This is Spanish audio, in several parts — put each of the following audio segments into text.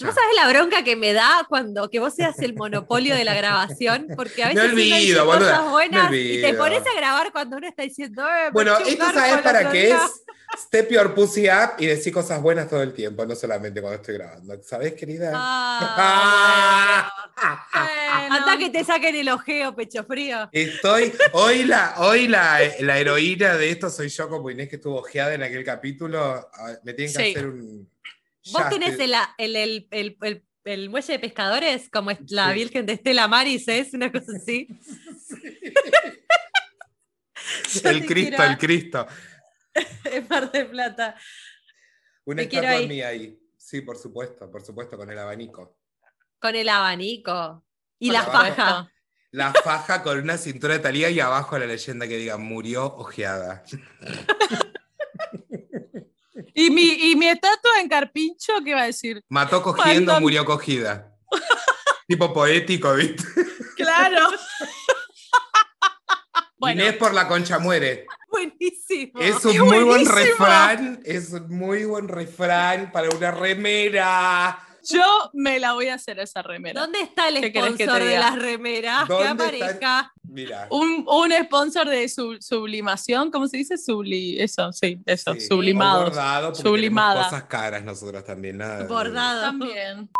¿Vos sabés la bronca que me da cuando que vos seas el monopolio de la grabación? Porque a Me veces uno dice olvido, boluda, cosas me buenas y te pones a grabar cuando uno está diciendo. "Eh, me Bueno, esto sabes para qué día". es. Step your pussy up y decir cosas buenas todo el tiempo, no solamente cuando estoy grabando. ¿Sabes, querida? Ah, Bueno. Hasta que te saquen el ojeo, pecho frío. Estoy, hoy la, hoy la, la heroína de esto soy yo como Inés que estuvo ojeada en aquel capítulo. Ah, Me tienen que Sí. hacer un. ¿Vos tenés te- el, el, el, el- el- el muelle de pescadores como es la Sí. Virgen de Estela Maris? ¿Es una cosa así? Yo el Cristo, quiero el Cristo. En Mar del Plata. Una quiero estatua ahí. mía ahí. Sí, por supuesto, por supuesto, con el abanico. Con el abanico. Y Con la la faja. La faja con una cintura de talía y abajo la leyenda que diga murió ojeada. ¿Y mi, y mi estatua en Carpincho, ¿qué va a decir? Mató cogiendo, murió cogida. tipo poético, ¿viste? Claro. bueno, Inés por la concha muere. Buenísimo. Es un ¡Qué muy buen refrán. Es un muy buen refrán para una remera. yo me la voy a hacer esa remera. ¿Dónde está el ¿Qué querés que te sponsor de las remeras? Que ¿Dónde aparezca. Mira. Un, un sponsor de su- sublimación, ¿cómo se dice? Subli, eso, sí, eso, sí, sublimados. bordado, porque Sublimada. cosas caras nosotros también. Nada Bordado. También.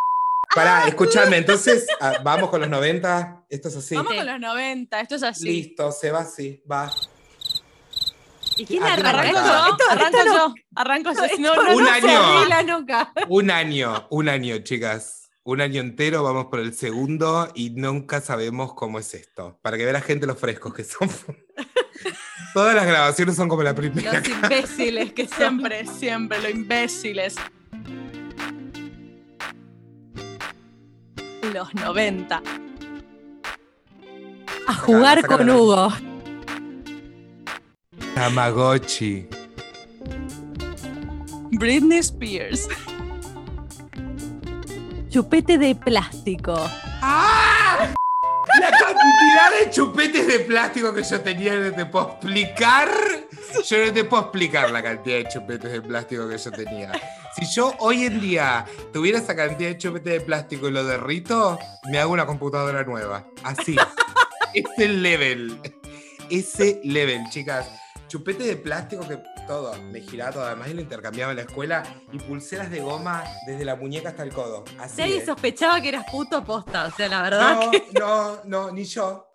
Pará, escúchame, entonces ah, vamos con los 90. Esto es así. Vamos Sí. con los 90, esto es así. Listo, se va así, va. ¿Y quién arranca? Arranco Esto- yo, esto- arranco esto no- yo, arranco yo. si no, no- Un no año. nunca. Un año, un año, chicas. Un año entero, vamos por el segundo y nunca sabemos cómo es esto. Para que vea la gente lo frescos que son. Todas las grabaciones son como la primera. Los imbéciles que. Siempre, siempre, lo imbéciles. Los 90. A jugar con. Hugo. Tamagotchi. Britney Spears. Chupete de plástico. ¡Ah! La cantidad de chupetes de plástico que yo tenía no te puedo explicar. Yo no te puedo explicar la cantidad de chupetes de plástico que yo tenía. Si yo hoy en día tuviera esa cantidad de chupetes de plástico y lo derrito, me hago una computadora nueva. Así. Ese level. Ese level, chicas. Chupete de plástico que todo, me giraba todo. Además, yo lo intercambiaba en la escuela y pulseras de goma desde la muñeca hasta el codo. Así. Nadie sospechaba que eras puto posta, o sea, la verdad. No, que- no, no, ni yo.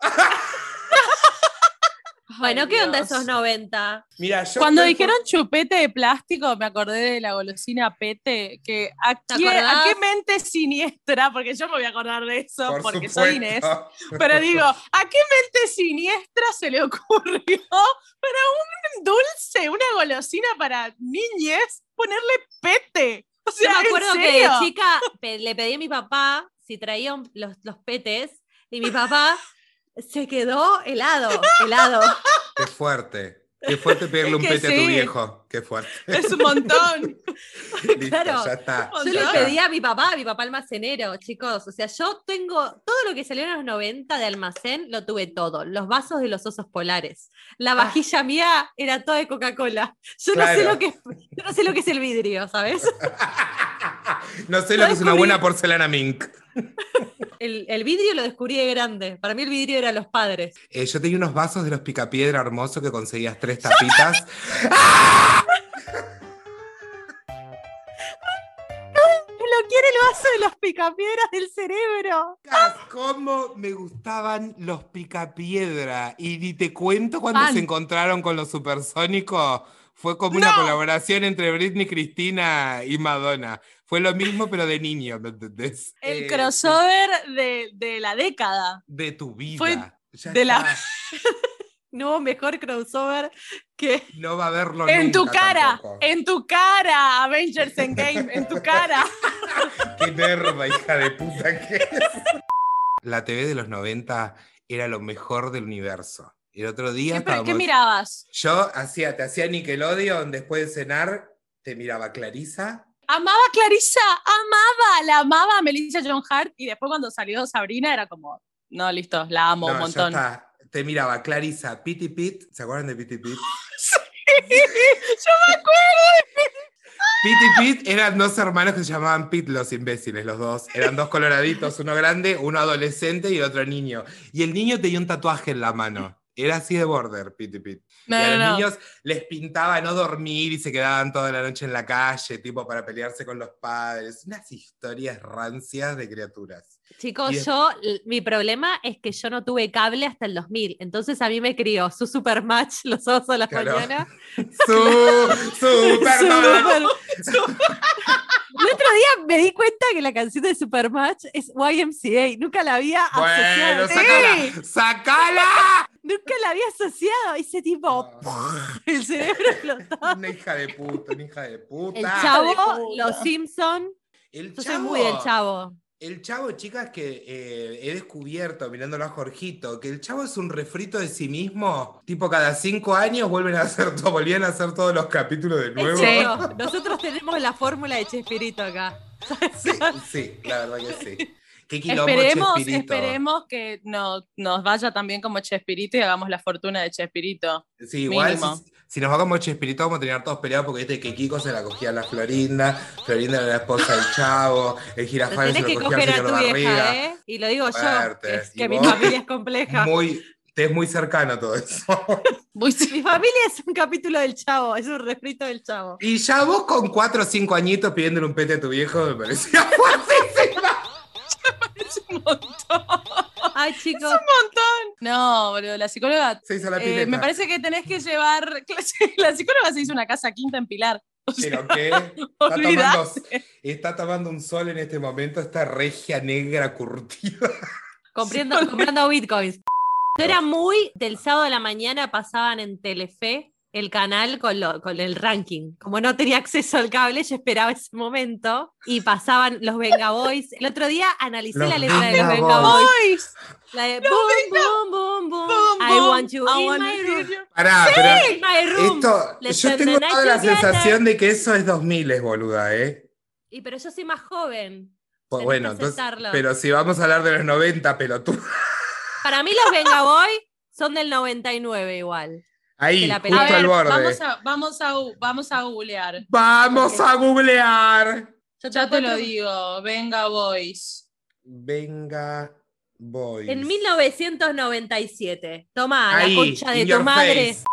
Bueno, ¿qué onda esos 90? Mira, yo. Cuando dijeron chupete de plástico, me acordé de la golosina Pete, que a, ¿Te quién- a qué mente siniestra, porque yo me voy a acordar de eso, por porque supuesto. soy Inés, pero digo, ¿a qué mente siniestra se le ocurrió para un dulce, golosina para niñes, ponerle Pete? O Yo sea, me ¿en acuerdo que de chica pe- le pedí a mi papá si traía un- los, los petes y mi papá se quedó helado, helado. Qué fuerte. Qué fuerte pegarle Es un pete a tu viejo. Qué fuerte. Es un montón. Listo, Claro. ya está. Yo le pedí a mi papá, a mi papá almacenero, chicos. O sea, yo tengo todo lo que salió en los 90 de almacén, lo tuve todo. Los vasos de los osos polares. La vajilla mía era toda de Coca-Cola. Yo no sé lo que es, yo no sé lo que es el vidrio, ¿sabes? No sé lo que es una buena porcelana mink. El, el vidrio lo descubrí de grande. Para mí el vidrio era los padres. Eh, yo tenía unos vasos de los picapiedra hermosos que conseguías tres tapitas. Lo quiere el vaso de los picapiedras del cerebro. ¿Cómo me gustaban los picapiedra? Y ni te cuento cuando se encontraron con los supersónicos. Fue como una No. colaboración entre Britney, Cristina y Madonna. Fue lo mismo, pero de niño, ¿me entendés? El Eh, crossover de, de la década. De tu vida. Fue de la-. No mejor crossover que. No va a verlo En tu cara, tampoco. en tu cara, Avengers Endgame, en tu cara. Qué nerva, hija de puta que es. La TV de los 90 era lo mejor del universo. El otro día ¿Qué, mirabas? Yo hacía, te hacía Nickelodeon, después de cenar, te miraba Clarisa. Amaba a Clarisa, amaba, la amaba a Melissa John Hart y después cuando salió Sabrina era como, no, listo, la amo No, un ya montón. está. Te miraba Clarisa, Pity Pit. ¿Se acuerdan de Pity Pit? Yo me acuerdo. Pete y Pete eran dos hermanos que se llamaban Pete los imbéciles, los dos. Eran dos coloraditos, uno grande, uno adolescente y otro niño. Y el niño tenía un tatuaje en la mano. Era así de border, y Pete. No, y a no, los no. niños les pintaba no dormir y se quedaban toda la noche en la calle, tipo para pelearse con los padres. Unas historias rancias de criaturas. Chicos, es- yo, mi problema es que yo no tuve cable hasta el 2000, entonces a mí me crió su Supermatch los sábados a la Claro. mañana. Su, Superman. Super- El otro día me di cuenta que la canción de Supermatch es YMCA, nunca la había Bueno, asociado. sacala. ¡Sacala! Nunca la había asociado, ese tipo, el cerebro explotó. Una hija de puta, una hija de puta. El chavo, puta. los Simpson, El yo soy muy del chavo. El chavo, chicas, que eh, he descubierto mirándolo a Jorgito, que el chavo es un refrito de sí mismo. Tipo, cada cinco años vuelven a hacer todo, volvían a hacer todos los capítulos de nuevo. cierto, nosotros tenemos la fórmula de Chespirito acá. Sí, sí, la verdad que sí. Qué quilombo Esperemos, Chespirito. esperemos que no, nos vaya también como Chespirito y hagamos la fortuna de Chespirito. Sí, igual si, si nos va como Chespirito vamos a tener todos peleados porque viste que Kiko se la cogía a la Florinda, Florinda era la esposa del chavo, el Girafales se lo cogía al coger a señor tu Barriga. vieja, ¿eh? Y lo digo yo, Fuerte. que, es ¿Y que mi familia es compleja. Muy, te es muy cercano todo eso. Muy- Mi familia es un capítulo del chavo, es un refrito del chavo. Y ya vos con cuatro o cinco añitos pidiéndole un pete a tu viejo me parecía fuertísima. Es un montón. Ay, chicos, Un montón. No, boludo, la psicóloga. Se hizo la eh, pileta. me parece que tenés que llevar. La psicóloga se hizo una casa quinta en Pilar. O sea, Pero que está tomando, está tomando un sol en este momento, esta regia negra curtida. comprando, comprando bitcoins. Yo era muy del sábado de la mañana, pasaban en Telefe el canal con, lo- con el ranking. Como no tenía acceso al cable, yo esperaba ese momento y pasaban los Venga Boys. El otro día analicé Los la letra de los Venga Boys. Boys. La de boom, boom, boom, boom, Boom, I want you I in want my you room. your- Pará, pero In my room. esto, yo tengo toda la sensación de que eso es 2000, es boluda, ¿eh? Y pero yo soy más joven. Pues bueno, entonces, pero si vamos a hablar de los 90, pelotudo. Para mí los Venga Boys son del 99 igual. Ahí, la justo A ver, al borde. vamos a, vamos, a, vamos a googlear. Vamos a googlear. Yo Ya te lo digo. Venga, boys. Venga, voy. En 1997. Toma, Ahí, la concha de tu madre. face.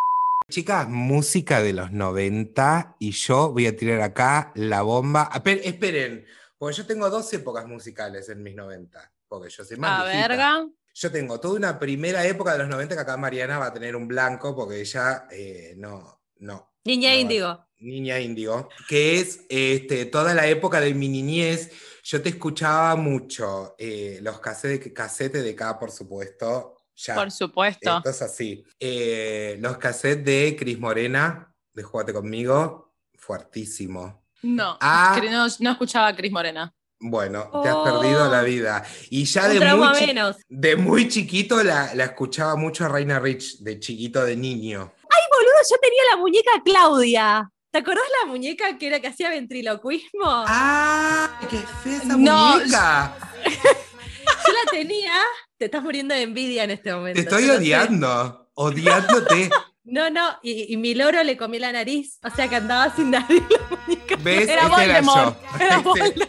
Chicas, música de los 90 y yo voy a tirar acá la bomba. Pe- esperen, porque yo tengo dos épocas musicales en mis 90, porque yo soy más A verga. Yo tengo toda una primera época de los 90 que acá Mariana va a tener un blanco porque ella eh, no, no. Niña No, índigo. Niña Índigo, que es este, toda la época de mi niñez. Yo te escuchaba mucho eh, los casetes, casetes de acá, por supuesto. Ya, Por supuesto. esto es así. Eh, los cassettes de Cris Morena, de Jugate conmigo, fuertísimo. No, Ah. no, no escuchaba a Cris Morena. Bueno, te has Oh. perdido la vida. Y ya de muy, menos. de muy chiquito la, la escuchaba mucho a Reina Rich, de chiquito, de niño. Ay, boludo, yo tenía la muñeca Claudia. ¿Te acordás la muñeca que era que hacía ventriloquismo? ¡Ah! ¡Qué fea esa No, muñeca! Yo la tenía. Te estás muriendo de envidia en este momento. Te estoy yo odiando, odiándote. No, no, y, y mi loro le comí la nariz, o sea que andaba sin nariz la muñeca. ¿Ves? Era Este era yo. Voldemort. Era Este- Voldemort.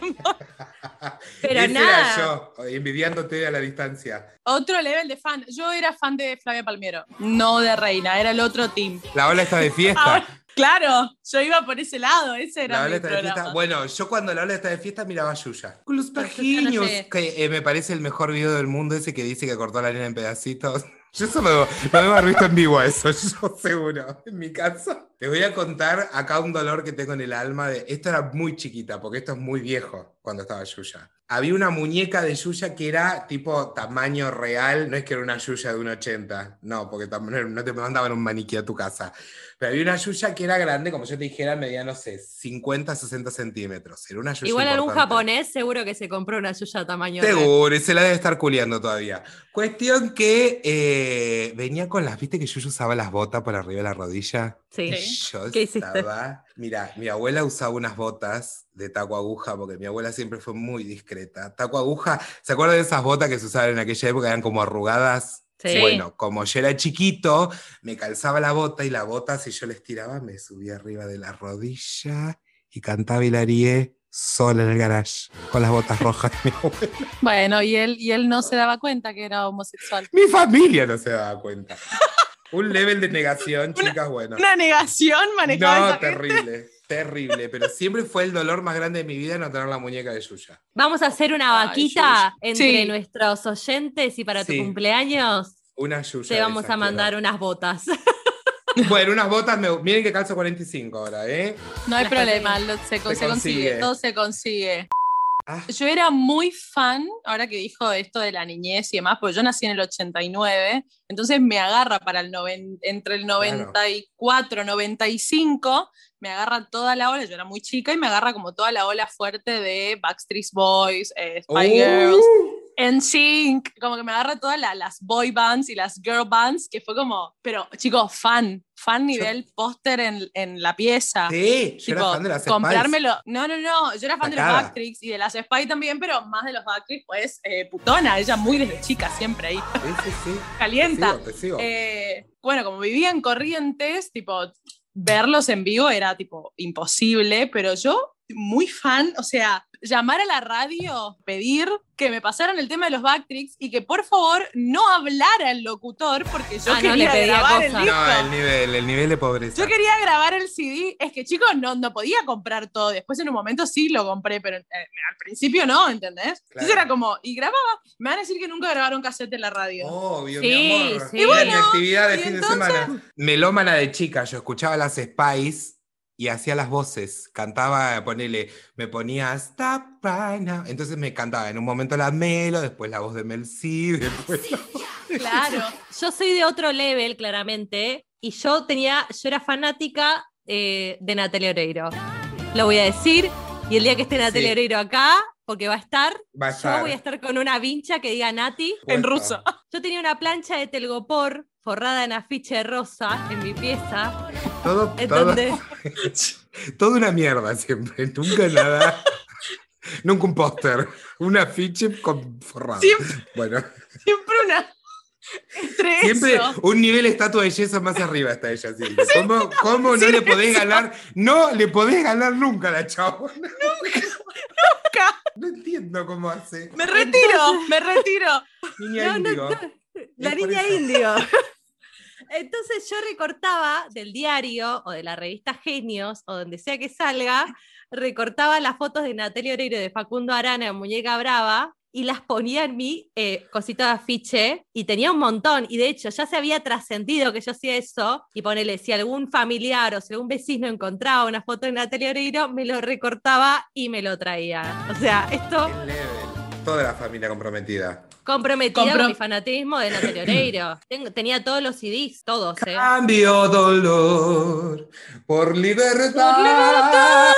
Pero ese nada. era yo, envidiándote a la distancia. Otro level de fan. Yo era fan de Flavia Palmiero, no de Reina, era el otro team. La ola está de fiesta. Ahora, claro, yo iba por ese lado, ese era La ola mi está de fiesta. Bueno, yo cuando la ola está de fiesta miraba a Yuya. Con los Yuya no pajiños. sé. Que eh, me parece el mejor video del mundo ese que dice que cortó la nena en pedacitos. Yo eso lo, lo debo haber visto en vivo eso, yo seguro, en mi caso. Te voy a contar acá un dolor que tengo en el alma de. Esto era muy chiquita, porque esto es muy viejo cuando estaba Yuya. Había una muñeca de Yuya que era tipo tamaño real, no es que era una Yuya de un 80, no, porque no te mandaban un maniquí a tu casa. Pero había una Yuya que era grande, como yo te dijera, medía, no sé, 50, 60 centímetros. Era una Yuya Igual algún importante. japonés seguro que se compró una suya tamaño. real. Seguro, y se la debe estar culiando todavía. Cuestión que eh, venía con las, viste que yo usaba las botas por arriba de la rodilla. Sí. Yo ¿Qué hiciste? estaba. Mira, mi abuela usaba unas botas de taco aguja, porque mi abuela siempre fue muy discreta. Taco aguja, ¿se acuerdan de esas botas que se usaban en aquella época? Eran como arrugadas. Sí. Bueno, como yo era chiquito, me calzaba la bota y la bota, si yo la estiraba, me subía arriba de la rodilla y cantaba Hilarie sola en el garage con las botas rojas de mi abuela. Bueno, y él, y él no se daba cuenta que era homosexual. Mi familia no se daba cuenta. Un level de negación, chicas, bueno. Una negación manejada. No, gente. terrible, terrible. Pero siempre fue el dolor más grande de mi vida no tener la muñeca de Yuya. Vamos a hacer una vaquita entre Sí. nuestros oyentes y para Sí. tu cumpleaños Una Yuya. te vamos a mandar unas botas. Bueno, unas botas, me... miren que calzo 45 ahora, ¿eh? No hay Las problema, lo- se, Se se consigue, consigue. todo se consigue. Ah, Yo era muy fan, ahora que dijo esto de la niñez y demás, porque yo nací en el 89, entonces me agarra para el noven- entre el 94, 95, me agarra toda la ola, yo era muy chica y me agarra como toda la ola fuerte de Backstreet Boys, eh, Spy uh, Girls, NSYNC, como que me agarra todas la- las boy bands y las girl bands, que fue como, pero chicos, fan, fan nivel póster en, en la pieza. Sí, yo era Tipo, fan de las Spice. comprármelo. No, no, no. Yo era fan de los. Backstreets y de las Spy también, pero más de los Backstreets, pues eh, putona. Ella muy desde chica, siempre ahí, Sí, sí, sí. Te calienta. sigo, te sigo. Eh, bueno, como vivía en Corrientes, tipo, verlos en vivo era tipo imposible, pero yo muy fan, o sea, llamar a la radio, pedir que me pasaran el tema de los Backstreets y que por favor no hablara el locutor porque yo Ah, no, quería le pedía grabar el disco. no, el nivel, el nivel de pobreza. Yo quería grabar el CD, es que chicos, no, no podía comprar todo, después en un momento sí lo compré, pero eh, al principio no, ¿entendés? Entonces era como, y grababa, me van a decir que nunca grabaron cassette en la radio. Obvio, Sí, mi amor. sí. Y bueno, mi actividad de y fin entonces- de semana. Melómana de chica, yo escuchaba las Spice y hacía las voces. Cantaba, ponele, me ponía Stop right now. Entonces me cantaba en un momento la Melo, después la voz de Mel C, después la- Claro. Yo soy de otro level, claramente, y yo tenía, yo era fanática eh, de Natalia Oreiro. Lo voy a decir, y el día que esté Natalia Sí. Oreiro acá, porque va a estar, Va a yo voy a estar con una vincha que diga Nati. En ruso. Yo tenía una plancha de telgopor forrada en afiche rosa en mi pieza, Todo, todo, una mierda siempre. Nunca nada. Nunca un póster. Un afiche con forrado. Siempre. Bueno, Siempre una. Entre siempre eso. un nivel de estatua de yeso más arriba está ella siempre. ¿Cómo, cómo no le podés ganar? No le podés ganar nunca a la chabona. Nunca. No entiendo cómo hace. Me retiro, me retiro. Niña No, no, no. La niña eso. indio. Entonces yo recortaba del diario o de la revista Genios o donde sea que salga, recortaba las fotos de Natalia Oreiro y de Facundo Arana en Muñeca Brava y las ponía en mi eh, cosita de afiche y tenía un montón y de hecho ya se había trascendido que yo hacía eso y ponele, si algún familiar o si algún vecino encontraba una foto de Natalia Oreiro, me lo recortaba y me lo traía. O sea, esto. Toda la familia comprometida. Comprometida Compro- con mi fanatismo de Natalia Oreiro. Tenía todos los CDs, todos, ¿eh? Cambio dolor por libertad.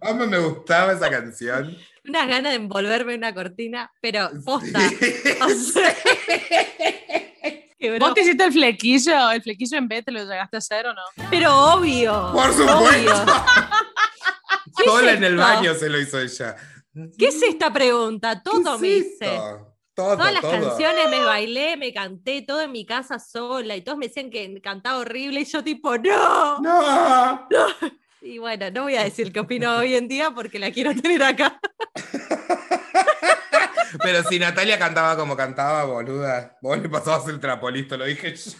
¿Cómo me gustaba esa canción? Unas ganas de envolverme en una cortina, pero posta. O sea, quebró. ¿Vos te hiciste el flequillo? ¿El flequillo en B te lo llegaste a hacer o no? Pero obvio. Por supuesto. obvio. ¿Qué es Sola en el baño se lo hizo ella. ¿Qué es esta pregunta? Todo ¿Qué me es hice. esto? Todo, Todas las todo. canciones me bailé, me canté, todo en mi casa sola y todos me decían que cantaba horrible y yo tipo, no. No. Y bueno, no voy a decir qué opino hoy en día porque la quiero tener acá. Pero si Natalia cantaba como cantaba, boluda, vos le pasabas el trapolisto, lo dije yo.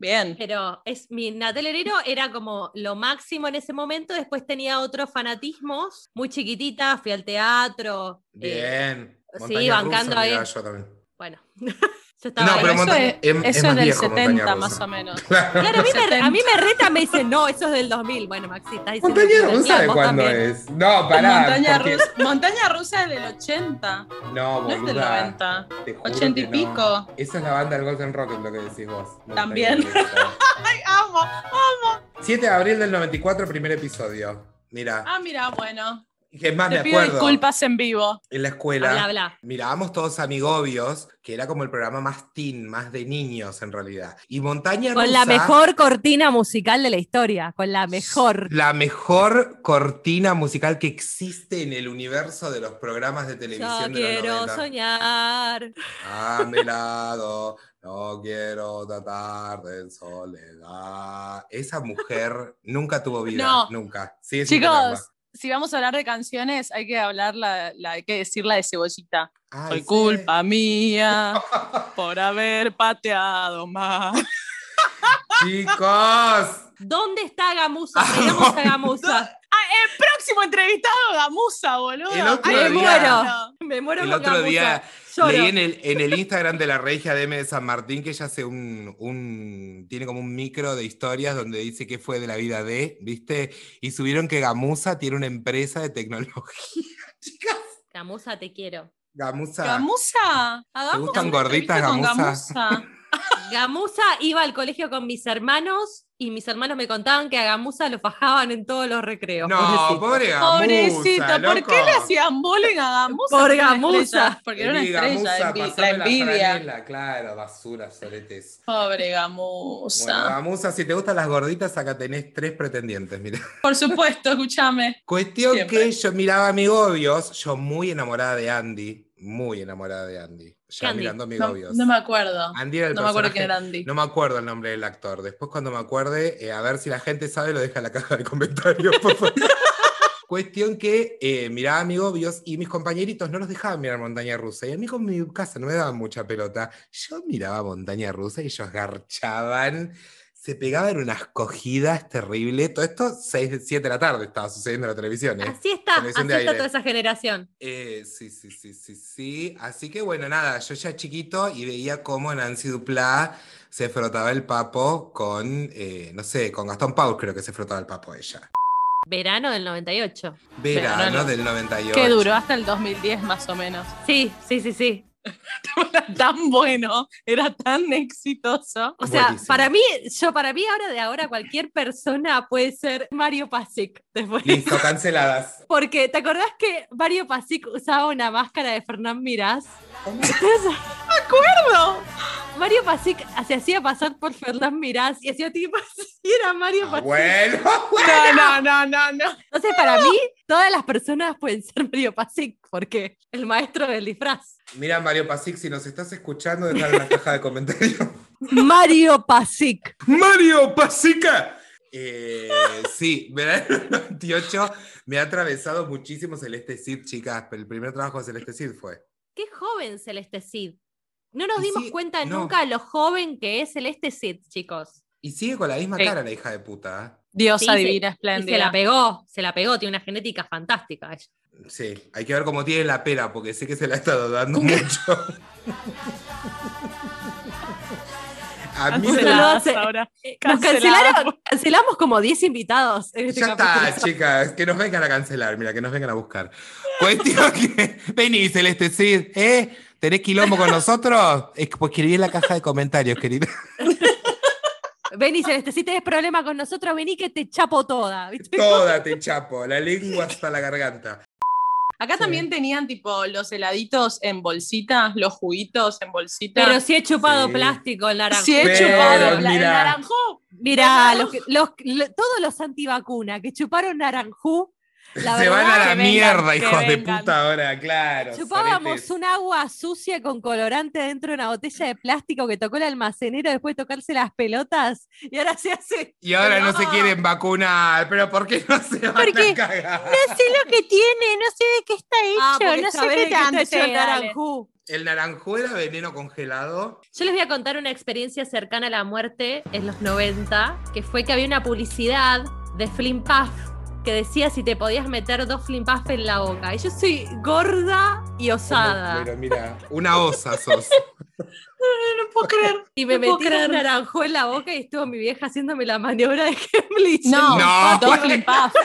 Bien. Pero es, mi Natalia Oreiro era como lo máximo en ese momento. Después tenía otros fanatismos, muy chiquitita, fui al teatro. eh, Sí, bancando rusa, ahí. mirá, yo también. bueno, yo estaba No, ahí. pero eso monta- es, es- es eso más es del viejo Montaña 70 Rusa. más o menos. Claro. Claro, a mí, me, 70. a mí me reta, me dice, no, eso es del 2000. Bueno, Maxi, está diciendo Montaña es rusa de 2000, vos cuándo también. es. No, pará. Montaña, porque- rusa, montaña rusa es del 80, No, no es del boluda. 90. te juro 80 y no. pico. Esa es la banda del Golden Rocket, lo que decís vos. Montaña También. ¡Ay, amo! ¡Amo! 7 de abril del 94, primer episodio. Mira. Ah, mira, bueno. Que es más, Te me pido acuerdo. disculpas en vivo. En la escuela. Bla, bla. Mirábamos todos amigobios, que era como el programa más teen, más de niños en realidad. Y Montaña Con la mejor cortina musical de la historia, con la mejor. La mejor cortina musical que existe en el universo de los programas de Yo televisión de los quiero 90. soñar. A mi lado, no quiero tratar de soledad. Esa mujer nunca tuvo vida, No. nunca. Tenerla. Chicos, si vamos a hablar de canciones, hay que hablar la, la- hay que decir la de cebollita. Ay, Soy sí. culpa mía por haber pateado más. Chicos, ¿Dónde está Gamusa? Traigamos a Gamusa. Próximo entrevistado, Gamusa, boludo. El otro Me día- muero. Me muero el con otro Gamusa. día Lloro. leí en el, en el Instagram de la Regia DM de San Martín que ella hace un, un- tiene como un micro de historias donde dice qué fue de la vida de, ¿viste? Y subieron que Gamusa tiene una empresa de tecnología. Chicas, Gamusa, te quiero. Gamusa. Gamusa. Hagamos gustan gorditas, Gamusa? Gamusa. Gamusa iba al colegio con mis hermanos y mis hermanos me contaban que a Gamusa lo fajaban en todos los recreos. No, pobrecito. pobre Gamusa. Pobrecito, ¿por loco. qué le hacían bullying a Gamusa? Por Gamusa. Porque era una estrella, Gamusa, envi- la envidia. franela, claro, basura, soretes. Pobre Bueno, Gamusa. Gamusa, si te gustan las gorditas, acá tenés tres pretendientes, mira. Por supuesto, escúchame. Cuestión Siempre. que yo miraba a Migobios, yo muy enamorada de Andy, muy enamorada de Andy. Ya Andy? mirando a No, no me acuerdo. Andy era el No me acuerdo quién era Andy. No me acuerdo el nombre del actor. Después cuando me acuerde, eh, a ver si la gente sabe, lo deja en la caja de comentarios, por favor. Cuestión que eh, miraba a Migobios y mis compañeritos no los dejaban mirar Montaña Rusa. Y a mí con mi casa no me daban mucha pelota. Yo miraba Montaña Rusa y ellos garchaban. Se pegaban unas cogidas terribles. Todo esto 6, 7 de la tarde estaba sucediendo en la televisión. ¿eh? Así está, así Televisión está aire. toda esa generación. Eh, sí, sí, sí, sí, sí. Así que bueno, nada, yo ya chiquito y veía cómo Nancy Duplá se frotaba el papo con, eh, no sé, con Gastón Paul creo que se frotaba el papo ella. Verano del 98. Verano Verano. del 98. Que duró hasta el 2010 más o menos. Sí, sí, sí, sí. Era tan bueno, era tan exitoso. O sea, Buenísimo. para mí, yo para mí ahora de ahora cualquier persona puede ser Mario Pasic después. Listo, canceladas. Porque ¿te acordás que Mario Pasic usaba una máscara de Fernán Mirás? acuerdo! Mario Pasic se hacía pasar por Fernán Mirás y hacía tipo y era Mario Ah, Pasic. bueno, No, no, no, no, no. Entonces, para mí, todas las personas pueden ser Mario Pasic, porque el maestro del disfraz. Mira Mario Pasic, si nos estás escuchando, dejar en la caja de comentarios. Mario Pasic. ¡Mario Pasica! Eh, sí, verano del 98 me ha atravesado muchísimo Celeste Cid, chicas. pero El primer trabajo de Celeste Cid fue. Qué joven Celeste Cid. No nos Y dimos sí, cuenta no. nunca lo joven que es Celeste Cid, chicos. Y sigue con la misma Sí. cara la hija de puta. ¿eh? Diosa Sí, divina, Y espléndida. se la pegó, se la pegó, tiene una genética fantástica ella. Sí, hay que ver cómo tiene la pera, porque sé que se la ha estado dando mucho. A mí Se hace- ahora. Eh, Nos cancelaron, cancelamos como 10 invitados en este Ya está, chicas, que nos vengan a cancelar, mira, que nos vengan a buscar. Cuestión que. Vení, Celeste Cid, ¿eh? ¿Tenés quilombo con nosotros? Es pues escribí en la caja de comentarios, querida. Vení, Celeste, si tenés problema con nosotros, vení que te chapo toda. ¿viste? Toda te chapo, la lengua hasta la garganta. Acá Sí. también tenían tipo los heladitos en bolsita, los juguitos en bolsita. Pero si he chupado Sí. plástico el naranjo. si he Pero chupado la- el mira. naranjo. Mirá, los todos los antivacunas que chuparon naranjú, la Se van a la vengan, mierda, hijos de puta, ahora, claro. Chupábamos un agua sucia con colorante dentro de una botella de plástico que tocó el almacenero después de tocarse las pelotas y ahora se hace. Y ahora no se No. quieren vacunar, pero ¿por qué no se van Porque a cagar? sé lo que tiene, no sé de qué está hecho, Ah, porque no sé qué de qué tanto está hecho el naranjú. El naranjú era veneno congelado. Yo les voy a contar una experiencia cercana a la muerte en los 90, que fue que había una publicidad de Flimpaf que decía si te podías meter dos Flimpaf en la boca. Y yo soy gorda y osada. Pero mira, una osa sos. No puedo creer. Y me No metí un naranjo en la boca y estuvo mi vieja haciéndome la maniobra de Heimlich. No, No. dos Flimpaf.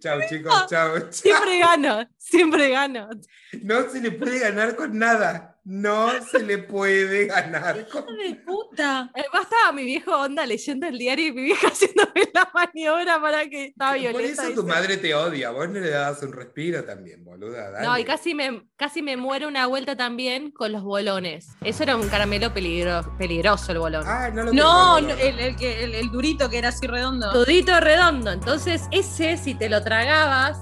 Chau, chicos, chau. chau. Siempre gano, Siempre gano. No se le puede ganar con nada. No se le puede ganar con ¡Hijo de puta! Además estaba mi viejo onda leyendo el diario y mi vieja haciéndome la maniobra para que estaba Por violenta. eso tu dice. madre te odia. Vos no le dabas un respiro también, boluda. dale. No, y casi me, casi me muero una vuelta también con los bolones. Eso era un caramelo peligro- peligroso el bolón. Ah, no lo No, tengo, no, el, el que- el- el durito que era así redondo. Tudito redondo. Entonces, ese, si te lo tragabas,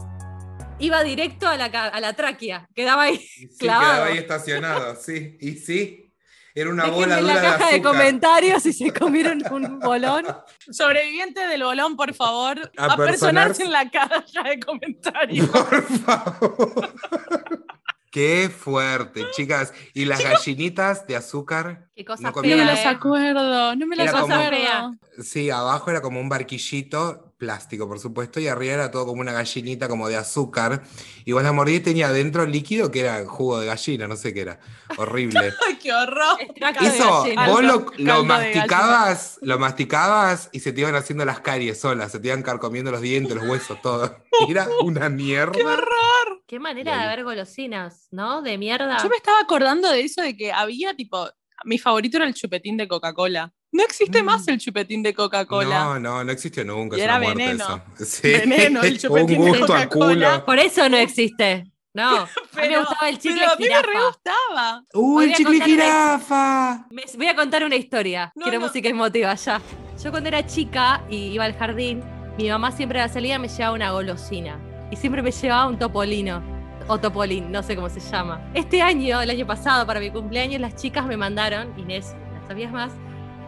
iba directo a la, a la tráquea. Quedaba ahí. Sí, clavado. quedaba ahí estacionado, sí. Y sí, era una Déjenme bola en dura la caja de comentarios si se comieron un bolón. Sobreviviente del bolón, por favor, A apersonarse personarse- en la caja de comentarios. Por favor. Qué fuerte, chicas. ¿Y las gallinitas de azúcar? Qué cosa No No me las acuerdo, no me las como- acuerdo. Sí, abajo era como un barquillito, plástico por supuesto, y arriba era todo como una gallinita como de azúcar. Y vos la mordías y tenía adentro líquido que era jugo de gallina, no sé qué era. Horrible. Ay, qué horror. Eso, vos lo, lo masticabas, lo masticabas y se te iban haciendo las caries solas, se te iban carcomiendo los dientes, los huesos, todo. Era una mierda. ¡Qué horror! Qué manera de haber golosinas, ¿no? De mierda. Yo me estaba acordando de eso de que había tipo. Mi favorito era el chupetín de Coca-Cola. No existe Mm. más el chupetín de Coca-Cola. No, no, no existió nunca. Y era una veneno. Sí. Veneno, el Un chupetín de gusto a Coca-Cola. Por eso no existe. No, a mí me Pero- gustaba el chicle Pero a mí me re gustaba. ¡Uy, Voy el a chicle una- jirafa! Me- voy a contar una historia. No, Quiero no. música emotiva ya. Yo cuando era chica y iba al jardín, mi mamá siempre a la salida me llevaba una golosina. Y siempre me llevaba un topolino. O topolín, no sé cómo se llama. Este año, el año pasado, para mi cumpleaños, las chicas me mandaron, Inés, las sabías más,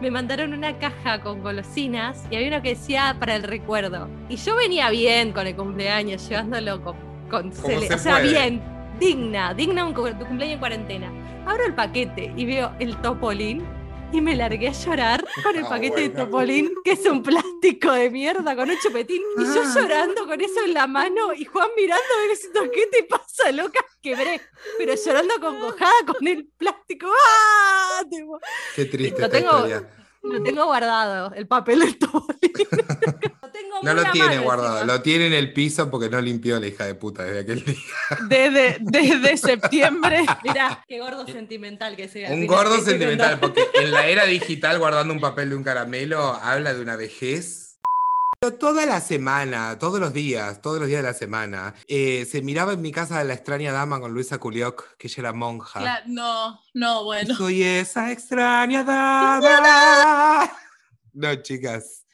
me mandaron una caja con golosinas y había una que decía para el recuerdo. Y yo venía bien con el cumpleaños, llevándolo con, con cele- se o sea, puede. bien, digna, digna un cu- cumpleaños en cuarentena. Abro el paquete y veo el topolín y me largué a llorar con el Ah, paquete de topolín, que es un plástico de mierda con un chupetín. Y yo Ah. llorando con eso en la mano y Juan mirándome diciendo, ¿qué te pasa, loca? Quebré, pero llorando congojada con el plástico. ¡Ah! Qué triste Lo esta tengo- historia. Lo tengo guardado, el papel del topolín. tengo No lo tiene guardado, encima. lo tiene en el piso porque no limpió la hija de puta desde aquel día. Desde, desde septiembre. Mirá, qué gordo sentimental que sea. Un Mirá, gordo sentimental, porque en la era digital guardando un papel de un caramelo habla de una vejez. Pero toda la semana, todos los días, todos los días de la semana, eh, se miraba en mi casa la extraña dama con Luisa Culioc, que ella era monja. No, no, bueno. Soy esa extraña dama. No, chicas.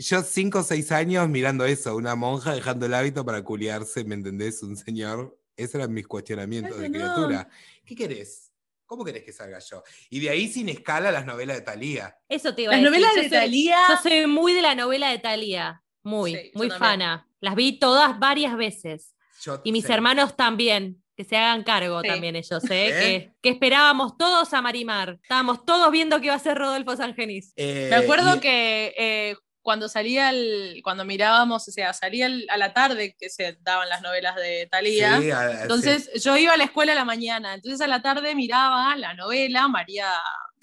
Yo cinco o seis años mirando eso, una monja dejando el hábito para culiarse, ¿me entendés? Un señor. Esos eran mis cuestionamientos Ay, de no. criatura. ¿Qué querés? ¿Cómo querés que salga yo? Y de ahí sin escala las novelas de Talía. Eso te iba a Las decir. novelas yo de soy- Thalía. Yo soy muy de la novela de Thalía. Muy, Sí, muy fana. Las vi todas varias veces. Yo Y mis sé. hermanos también. Que se hagan cargo Sí. también ellos, ¿eh? ¿Eh? Que, que esperábamos todos a Marimar. Estábamos todos viendo que iba a ser Rodolfo Sangenis. Eh, Me acuerdo y- que eh, cuando salía el, cuando mirábamos, o sea, salía el- a la tarde que se daban las novelas de Thalía. Sí, a- a- Entonces yo iba a la escuela a la mañana, entonces a la tarde miraba la novela, María,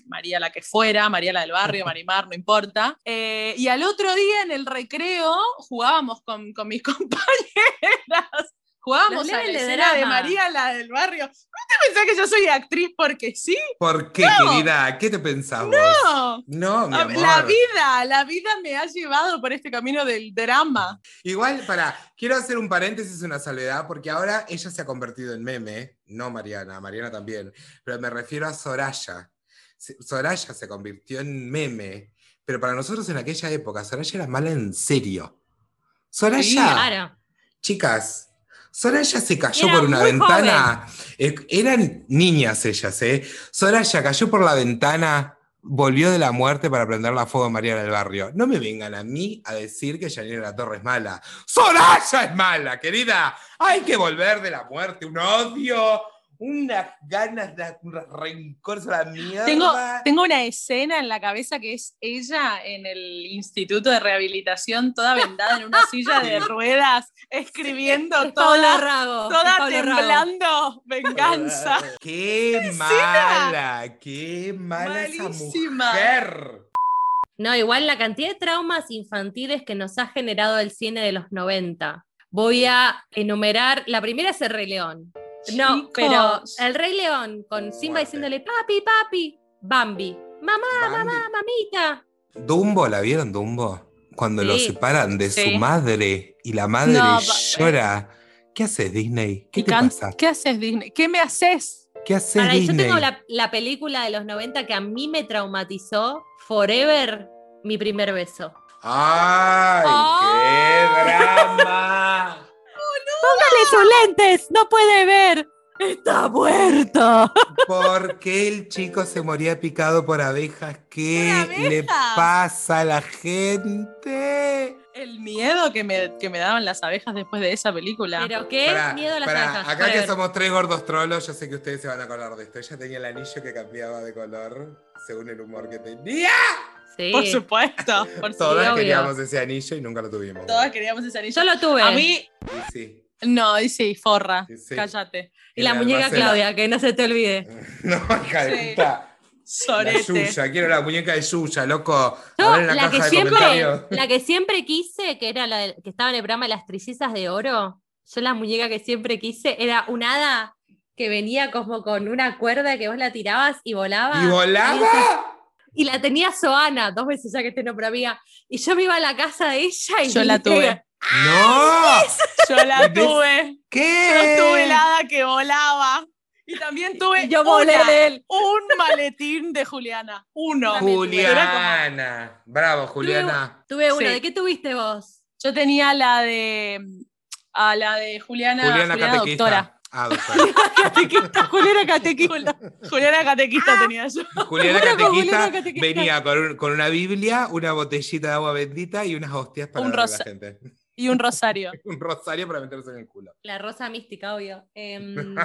María la que fuera, María la del barrio, Marimar, no importa. Eh, y al otro día en el recreo jugábamos con, con mis compañeras. Jugábamos a la de escena de drama. María la del barrio. ¿Cómo te pensás que yo soy actriz porque sí? ¿Por qué, No. querida? ¿Qué te pensás vos? No. No, mi A- amor. La vida, la vida me ha llevado por este camino del drama. Igual, para, quiero hacer un paréntesis, una salvedad, porque ahora ella se ha convertido en meme, no Mariana, Mariana también, pero me refiero a Soraya. Soraya se convirtió en meme, pero para nosotros en aquella época, Soraya era mala en serio. Soraya, Sí, claro. chicas, Soraya se cayó Era por una ventana. Eh, eran niñas ellas, ¿eh? Soraya cayó por la ventana, volvió de la muerte para prender la fuego a María del Barrio. No me vengan a mí a decir que Janine La Torre es mala. Soraya es mala, querida. Hay que volver de la muerte, un odio, unas ganas de un rencor a la mierda. Tengo, tengo una escena en la cabeza que es ella en el Instituto de Rehabilitación, toda vendada en una silla de ruedas, escribiendo Es Paula toda, Rago. es toda Rago. temblando venganza. Qué mala, qué mala esa Malísima. mujer. No, igual la cantidad de traumas infantiles que nos ha generado el cine de los 90. voy a enumerar. La primera es el Rey León. No, pero el Rey León con Simba diciéndole papi, papi, Bambi, mamá, Bambi. mamá, mamita. Dumbo, ¿la vieron Dumbo? Cuando lo separan de Sí. su madre y la madre No, llora. ¿Qué haces, Disney? ¿Qué te pasa? ¿Qué haces, Disney? ¿Qué me haces? ¿Qué haces, Para, y yo Disney? tengo la, la película de los 90 que a mí me traumatizó, Forever, mi primer beso. ¡Ay, qué drama! ¡Póngale sus lentes! ¡No puede ver! ¡Está muerto! ¿Por qué el chico se moría picado por abejas? ¿Qué ¿Por le pasa a la gente? El miedo que me, que me daban las abejas después de esa película. Pero qué Pará, miedo a las pará, abejas. Acá que somos tres gordos trolos, yo sé que ustedes se van a acordar de esto. Ella tenía el anillo que cambiaba de color según el humor que tenía. Sí. Por supuesto. Por Todas queríamos ese anillo y nunca lo tuvimos. Todas queríamos ese anillo. Yo lo tuve. A mí, sí. No, y sí, forra. Sí. Cállate. y la muñeca. Claudia, que no se te olvide. No, hija de Sí. puta. La Sorete. suya, quiero la muñeca de suya, loco. Yo, en la, caja que de siempre, comentarios. la que siempre quise, que era la de- que estaba en el programa de las trillizas de oro, yo la muñeca que siempre quise era un hada que venía como con una cuerda que vos la tirabas y volaba. ¿Y volaba? Y la tenía Soana, dos veces ya que te nombro amiga. Y yo me iba a la casa de ella y Yo la tuve. ¡No! Yo la tuve. ¿Qué? Yo tuve la hada que volaba. Y también tuve Y yo volé una- de él. un maletín de Juliana. Uno. Juliana. Bravo, Juliana. Tuve una. Sí. ¿De qué tuviste vos? Yo tenía la de. A la de Juliana, Juliana, Juliana catequista. doctora. Ah, doctora. Catequista, Juliana Catequista. Juliana catequista tenía yo. Juliana catequista Juliana catequista. venía con, un- con una Biblia, una botellita de agua bendita y unas hostias para Un darle a rosa- la gente. Y un rosario. Un rosario para meterse en el culo. La rosa mística, obvio. Em,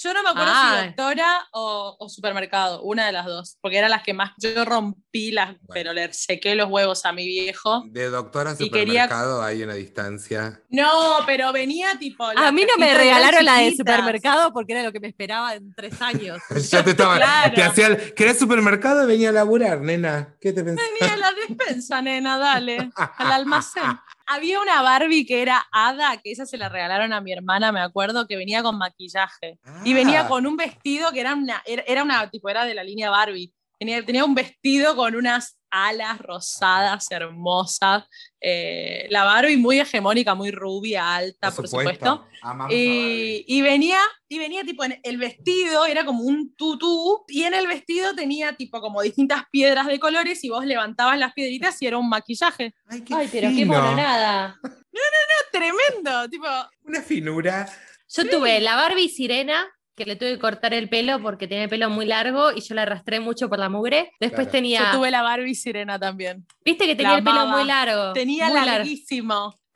Yo no me acuerdo si doctora o, o supermercado, una de las dos, porque eran las que más yo rompí las, pero le sequé los huevos a mi viejo. De doctora a quería- supermercado hay una distancia. No, pero venía tipo. a mí no me regalaron la de supermercado porque era lo que me esperaba en tres años. Ya te estaba. Claro. Te hacía el- ¿Querés supermercado? Venía a laburar, nena. ¿Qué te pensás? Venía a la despensa, nena, dale, al almacén. Había una Barbie que era Hada, que esa se la regalaron a mi hermana, me acuerdo, que venía con maquillaje. Y venía Ah. con un vestido que era una, era, era una, tipo, era de la línea Barbie. Tenía, tenía un vestido con unas alas rosadas, hermosas. Eh, la Barbie muy hegemónica, muy rubia, alta, por supuesto. Y, y venía, y venía tipo en el vestido, era como un tutú, y en el vestido tenía tipo como distintas piedras de colores, y vos levantabas las piedritas y era un maquillaje. Ay, qué Ay, pero qué mononada. Era tremendo, tipo, Una finura. Yo tuve la Barbie sirena, que le tuve que cortar el pelo porque tenía el pelo muy largo y yo la arrastré mucho por la mugre. Después Claro. tenía. yo tuve la Barbie sirena también. Viste que tenía la el pelo amaba. muy largo. Tenía muy largo.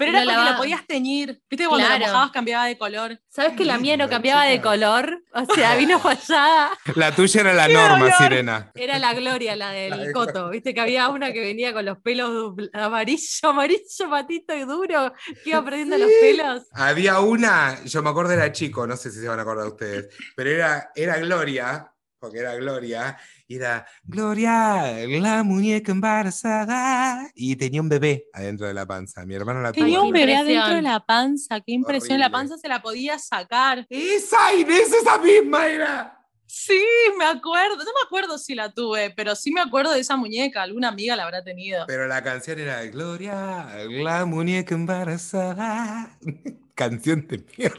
Pero era porque lo podías teñir. Viste que cuando Claro. lo mojabas cambiaba de color. ¿Sabes que la mía no cambiaba de color? O sea, vino fallada. La tuya era la ¡Qué norma, dolor! Sirena. Era la Gloria, la del La de- Coto. Viste que había una que venía con los pelos amarillo, amarillo, patito y duro, que iba perdiendo los pelos. Había una, yo me acuerdo era chico, no sé si se van a acordar ustedes, pero era, era Gloria, porque era Gloria, y era Gloria, la muñeca embarazada, y tenía un bebé adentro de la panza. Mi hermano la tuvo. Tenía un bebé adentro de la panza. Qué impresión. La panza se la podía sacar. Esa Inés, esa misma era. Sí, me acuerdo. No me acuerdo si la tuve, pero sí me acuerdo de esa muñeca. Alguna amiga la habrá tenido. Pero la canción era Gloria, la muñeca embarazada. Canción de mierda.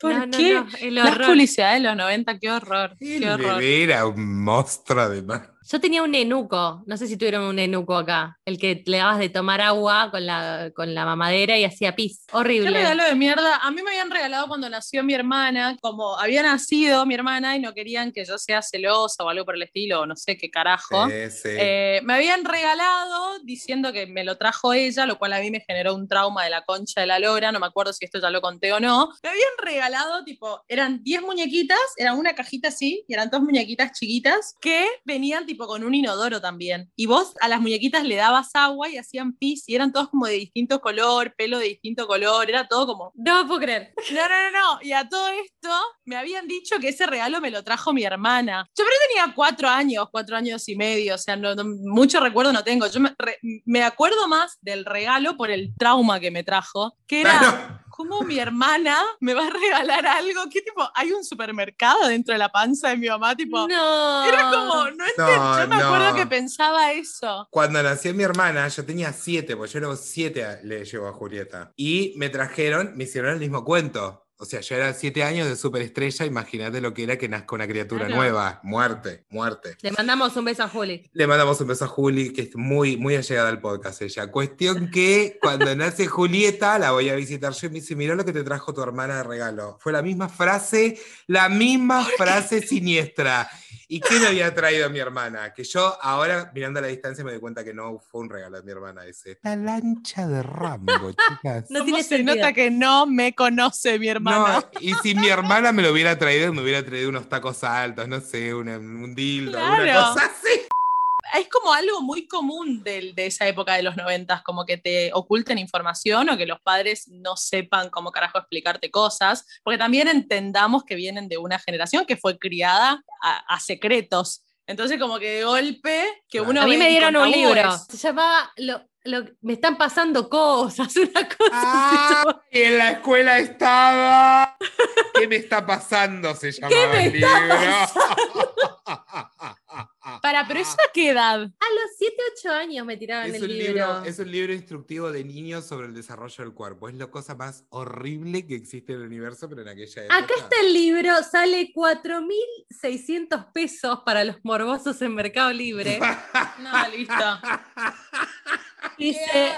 ¿Por No, no, qué? no, el Las publicidades de los 90, qué horror. Qué horror. era un monstruo además. Yo tenía un nenuco, no sé si tuvieron un nenuco acá, el que le dabas de tomar agua con la, con la mamadera y hacía pis. Qué Horrible. regalo de mierda. A mí me habían regalado cuando nació mi hermana, como había nacido mi hermana y no querían que yo sea celosa o algo por el estilo, o no sé qué carajo. Sí, sí. Eh, me habían regalado diciendo que me lo trajo ella, lo cual a mí me generó un trauma de la concha de la lora. No me acuerdo si esto ya lo conté o no. Me habían regalado regalado, tipo, eran 10 muñequitas, era una cajita así, y eran dos muñequitas chiquitas que venían tipo con un inodoro también. Y vos a las muñequitas le dabas agua y hacían pis, y eran todos como de distinto color, pelo de distinto color, era todo como... No puedo creer. No, no, no, no. Y a todo esto me habían dicho que ese regalo me lo trajo mi hermana. Yo pero tenía cuatro años, cuatro años y medio, o sea, no, no- mucho recuerdo no tengo. Yo me, re- me acuerdo más del regalo por el trauma que me trajo, que era... Claro. ¿Cómo mi hermana me va a regalar algo? ¿Qué tipo? ¿Hay un supermercado dentro de la panza de mi mamá? Tipo, No. era como, no entendí. No, yo me acuerdo que pensaba eso. Cuando nació mi hermana, yo tenía siete, porque yo era siete le llevo a Julieta. Y me trajeron, me hicieron el mismo cuento. O sea, yo era siete años de superestrella, imagínate lo que era que nazca una criatura Claro. nueva. Muerte, muerte. Le mandamos un beso a Juli. Le mandamos un beso a Juli, que es muy, muy allegada al podcast ella. Cuestión que cuando nace Julieta, la voy a visitar yo y me dice, mirá lo que te trajo tu hermana de regalo. Fue la misma frase, la misma frase siniestra. ¿Y qué me había traído mi hermana? Que yo ahora, mirando a la distancia, me doy cuenta que no fue un regalo de mi hermana ese. La lancha de Rambo, chicas. No ¿Cómo tiene se sentido. nota que no me conoce mi hermana? No, y si mi hermana me lo hubiera traído, me hubiera traído unos tacos altos, no sé, una- un dildo, una Claro. cosa así. Es como algo muy común del- de, esa época de los noventas, como que te oculten información o que los padres no sepan cómo carajo explicarte cosas, porque también entendamos que vienen de una generación que fue criada a, a secretos. Entonces, como que de golpe, que Claro. uno A mí me dieron un libro. Se llamaba lo, lo- Me están pasando cosas, una cosa ¡Ah! Y en la escuela estaba. ¿Qué me está pasando? Se llamaba me el está libro. Para, pero ¿eso a qué edad? A los 7, 8 años me tiraron Es el un, libro. libro, es un libro instructivo de niños sobre el desarrollo del cuerpo. Es la cosa más horrible que existe en el universo, pero en aquella época. Acá está el libro, sale 4.600 pesos para los morbosos en Mercado Libre. No, listo. Dice,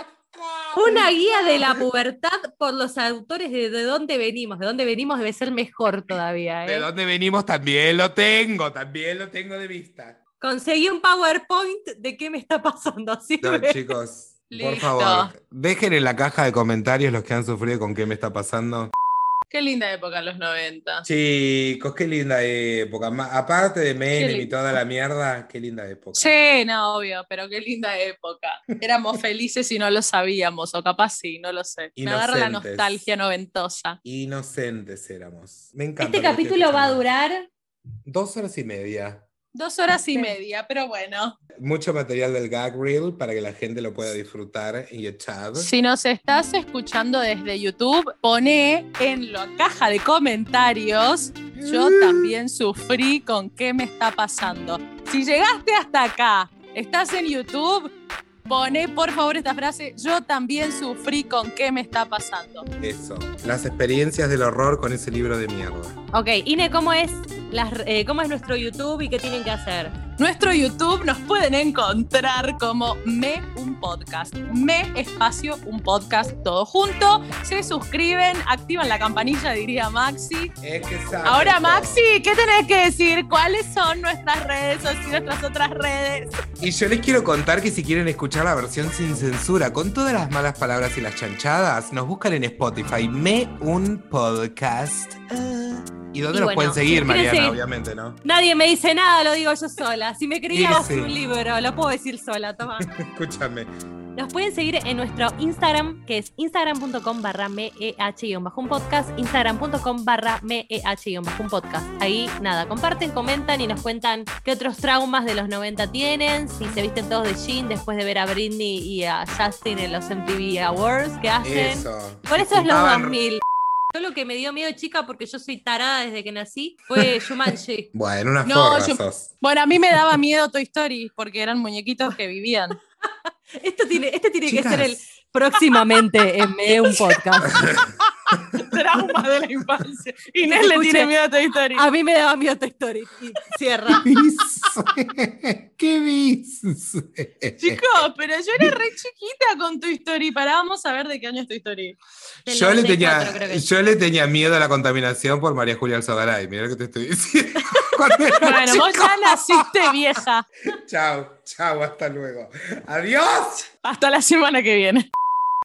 una guía de la pubertad por los autores de, de dónde venimos. De dónde venimos debe ser mejor todavía. De ¿eh? dónde venimos también lo tengo, también lo tengo de vista. Conseguí un PowerPoint de qué me está pasando. No, chicos, por Listo. favor, dejen en la caja de comentarios los que han sufrido con qué me está pasando. Qué linda época los 90. Chicos, qué linda época. Ma- Aparte de Menem y toda la mierda, qué linda época. Sí, no, obvio, pero qué linda época. Éramos felices y no lo sabíamos, o capaz sí, no lo sé. Me agarra la nostalgia noventosa. Inocentes éramos. Me encanta. Este capítulo va a durar. Dos horas y media. Dos horas y media, pero bueno. Mucho material del gag reel para que la gente lo pueda disfrutar en YouTube. Si nos estás escuchando desde YouTube, pone en la caja de comentarios. Yo también sufrí con qué me está pasando. Si llegaste hasta acá, estás en YouTube, pone por favor esta frase. Yo también sufrí con qué me está pasando. Eso. Las experiencias del horror con ese libro de mierda. Ok, Ine, ¿cómo es, las, eh, ¿cómo es nuestro YouTube y qué tienen que hacer? Nuestro YouTube nos pueden encontrar como Me Un Podcast. Me espacio un podcast todo junto. Se suscriben, activan la campanilla, diría Maxi. Es que sabe Ahora. Maxi, ¿qué tenés que decir? ¿Cuáles son nuestras redes sociales, nuestras otras redes? Y yo les quiero contar que si quieren escuchar la versión sin censura, con todas las malas palabras y las chanchadas, nos buscan en Spotify, Me Un Podcast. Ah. ¿Y dónde Y nos bueno, pueden seguir, Mariana? seguir- Obviamente, ¿no? Nadie me dice nada, lo digo yo sola. Si me Sí, sí. un libro, lo puedo decir sola, toma. Escúchame. Nos pueden seguir en nuestro Instagram, que es instagram.com barra meh-un podcast, instagram.com barra meh-un podcast. Ahí, nada, comparten, comentan y nos cuentan qué otros traumas de los 90 tienen, si se visten todos de jean después de ver a Britney y a Justin en los MTV Awards que hacen. Eso. Por eso es los Juntaban- 2000. Yo lo que me dio miedo, chica, porque yo soy tarada desde que nací, fue Jumanji. Bueno, unas No, forras yo- sos. Bueno, a mí me daba miedo Toy Story porque eran muñequitos que vivían. Esto tiene, este tiene que ser el próximamente en Me un podcast. Traumas de la infancia. Inés le tiene miedo a Toy Story. A mí me daba miedo Toy Story. Y cierra. dice? ¿Qué dice? Chicos, pero yo era re chiquita con Toy Story. Pará, vamos a ver de qué año es Toy Story. Del Yo le, 94 tenía, yo le tenía miedo a la contaminación por María Julia Alzogaray. Mira lo que te estoy diciendo. Bueno, vos chico. ya naciste vieja. Chao, chao, hasta luego. Adiós. Hasta la semana que viene.